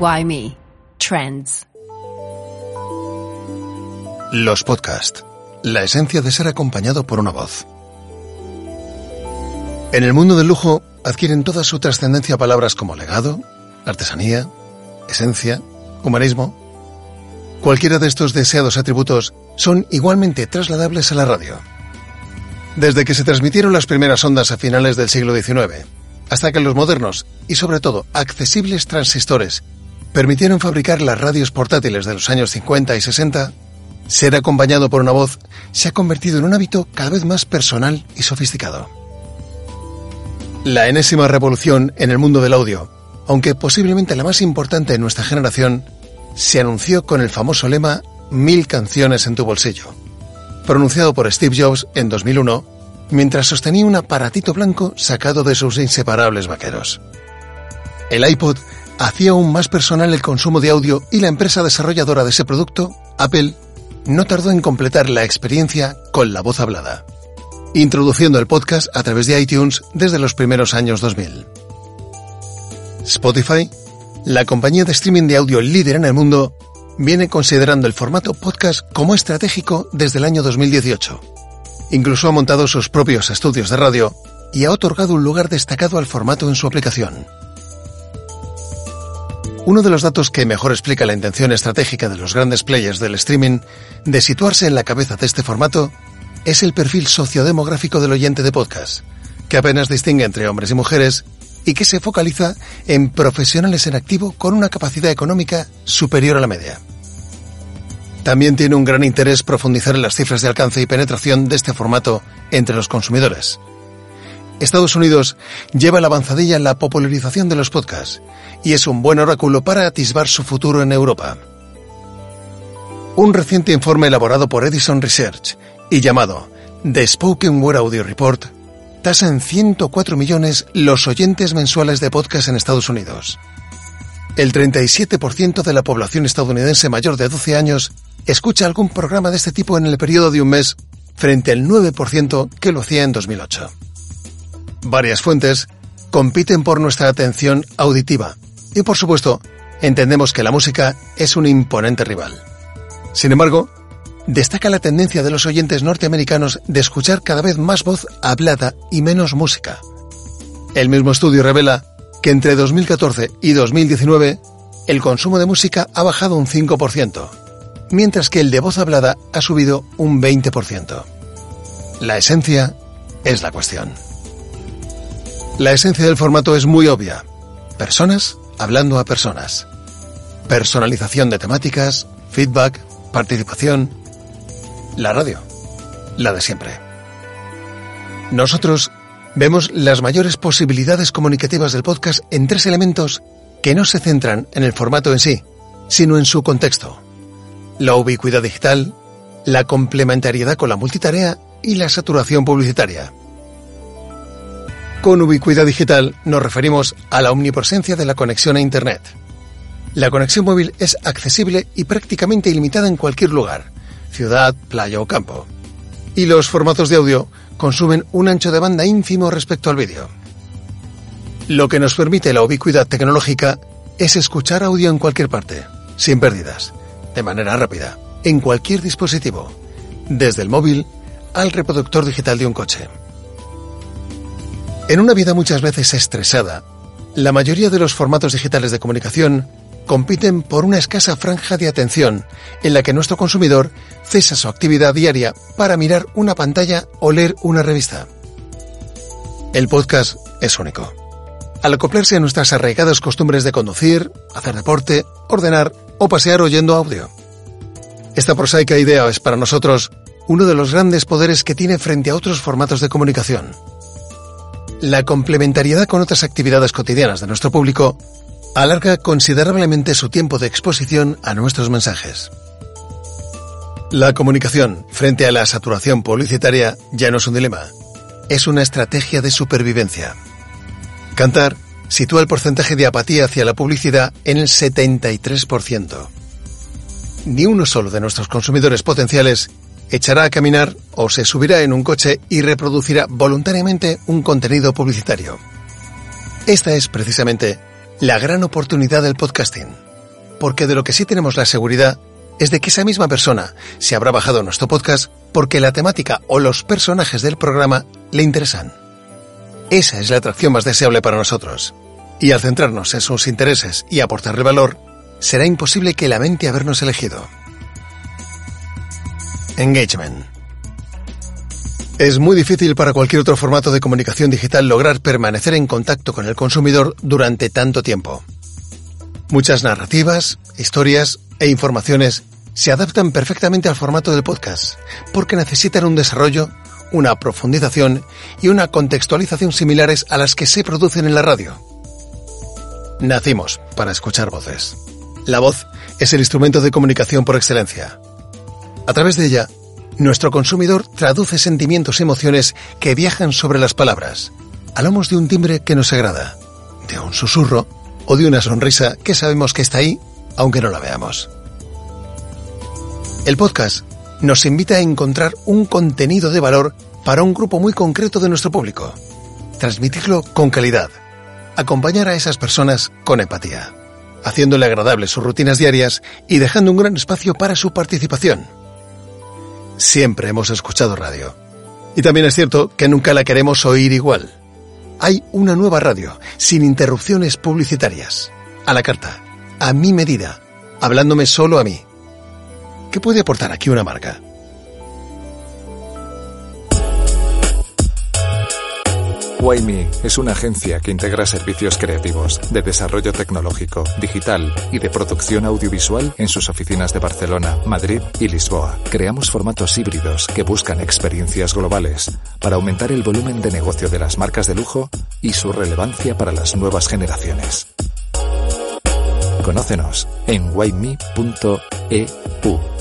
Why Me? Trends. Los podcasts. La esencia de ser acompañado por una voz. En el mundo del lujo adquieren toda su trascendencia palabras como legado, artesanía, esencia, humanismo. Cualquiera de estos deseados atributos son igualmente trasladables a la radio. Desde que se transmitieron las primeras ondas a finales del siglo XIX, hasta que los modernos y sobre todo accesibles transistores permitieron fabricar las radios portátiles de los años 50 y 60, ser acompañado por una voz se ha convertido en un hábito cada vez más personal y sofisticado. La enésima revolución en el mundo del audio, aunque posiblemente la más importante en nuestra generación, se anunció con el famoso lema Mil canciones en tu bolsillo, pronunciado por Steve Jobs en 2001 mientras sostenía un aparatito blanco sacado de sus inseparables vaqueros. El iPod hacía aún más personal el consumo de audio y la empresa desarrolladora de ese producto, Apple, no tardó en completar la experiencia con la voz hablada, introduciendo el podcast a través de iTunes desde los primeros años 2000. Spotify, la compañía de streaming de audio líder en el mundo, viene considerando el formato podcast como estratégico desde el año 2018 Incluso ha montado sus propios estudios de radio y ha otorgado un lugar destacado al formato en su aplicación. Uno de los datos que mejor explica la intención estratégica de los grandes players del streaming de situarse en la cabeza de este formato es el perfil sociodemográfico del oyente de podcast, que apenas distingue entre hombres y mujeres y que se focaliza en profesionales en activo con una capacidad económica superior a la media. También tiene un gran interés profundizar en las cifras de alcance y penetración de este formato entre los consumidores. Estados Unidos lleva la avanzadilla en la popularización de los podcasts y es un buen oráculo para atisbar su futuro en Europa. Un reciente informe elaborado por Edison Research y llamado The Spoken Word Audio Report tasa en 104 millones los oyentes mensuales de podcast en Estados Unidos. El 37% de la población estadounidense mayor de 12 años escucha algún programa de este tipo en el periodo de un mes frente al 9% que lo hacía en 2008. Varias fuentes compiten por nuestra atención auditiva y por supuesto entendemos que la música es un imponente rival. Sin embargo, destaca la tendencia de los oyentes norteamericanos de escuchar cada vez más voz hablada y menos música. El mismo estudio revela que entre 2014 y 2019 el consumo de música ha bajado un 5%, mientras que el de voz hablada ha subido un 20%. La esencia es la cuestión. La esencia del formato es muy obvia. Personas hablando a personas. Personalización de temáticas, feedback, participación. La radio. La de siempre. Nosotros vemos las mayores posibilidades comunicativas del podcast en tres elementos que no se centran en el formato en sí, sino en su contexto la ubicuidad digital, la complementariedad con la multitarea y la saturación publicitaria. Con ubicuidad digital nos referimos a la omnipresencia de la conexión a Internet. La conexión móvil es accesible y prácticamente ilimitada en cualquier lugar, ciudad, playa o campo. Y los formatos de audio consumen un ancho de banda ínfimo respecto al vídeo. Lo que nos permite la ubicuidad tecnológica es escuchar audio en cualquier parte, sin pérdidas de manera rápida, en cualquier dispositivo, desde el móvil al reproductor digital de un coche. En una vida muchas veces estresada, la mayoría de los formatos digitales de comunicación compiten por una escasa franja de atención en la que nuestro consumidor cesa su actividad diaria para mirar una pantalla o leer una revista. El podcast es único. Al acoplarse a nuestras arraigadas costumbres de conducir, hacer deporte, ordenar o pasear oyendo audio. Esta prosaica idea es para nosotros uno de los grandes poderes que tiene frente a otros formatos de comunicación. la complementariedad con otras actividades cotidianas de nuestro público alarga considerablemente su tiempo de exposición a nuestros mensajes. La comunicación frente a la saturación publicitaria ya no es un dilema, es una estrategia de supervivencia. Cantar sitúa el porcentaje de apatía hacia la publicidad en el 73%. Ni uno solo de nuestros consumidores potenciales echará a caminar o se subirá en un coche y reproducirá voluntariamente un contenido publicitario. Esta es precisamente la gran oportunidad del podcasting, porque de lo que sí tenemos la seguridad es de que esa misma persona se habrá bajado nuestro podcast porque la temática o los personajes del programa le interesan. Esa es la atracción más deseable para nosotros. Y al centrarnos en sus intereses y aportarle valor, será imposible que lamente habernos elegido. Engagement. Es muy difícil para cualquier otro formato de comunicación digital lograr permanecer en contacto con el consumidor durante tanto tiempo. Muchas narrativas, historias e informaciones se adaptan perfectamente al formato del podcast, porque necesitan un desarrollo, una profundización y una contextualización similares a las que se producen en la radio. Nacimos para escuchar voces. La voz es el instrumento de comunicación por excelencia. A través de ella, nuestro consumidor traduce sentimientos y emociones que viajan sobre las palabras, a lomos de un timbre que nos agrada, de un susurro o de una sonrisa que sabemos que está ahí, aunque no la veamos. El podcast nos invita a encontrar un contenido de valor para un grupo muy concreto de nuestro público, transmitirlo con calidad, acompañar a esas personas con empatía, haciéndole agradables sus rutinas diarias y dejando un gran espacio para su participación siempre hemos escuchado radio. Y también es cierto que nunca la queremos oír igual. Hay una nueva radio, sin interrupciones publicitarias, a la carta, a mi medida, hablándome solo a mí. ¿Qué puede aportar aquí una marca? Wayme es una agencia que integra servicios creativos, de desarrollo tecnológico, digital y de producción audiovisual en sus oficinas de Barcelona, Madrid y Lisboa. Creamos formatos híbridos que buscan experiencias globales para aumentar el volumen de negocio de las marcas de lujo y su relevancia para las nuevas generaciones. Conócenos en wayme.eu.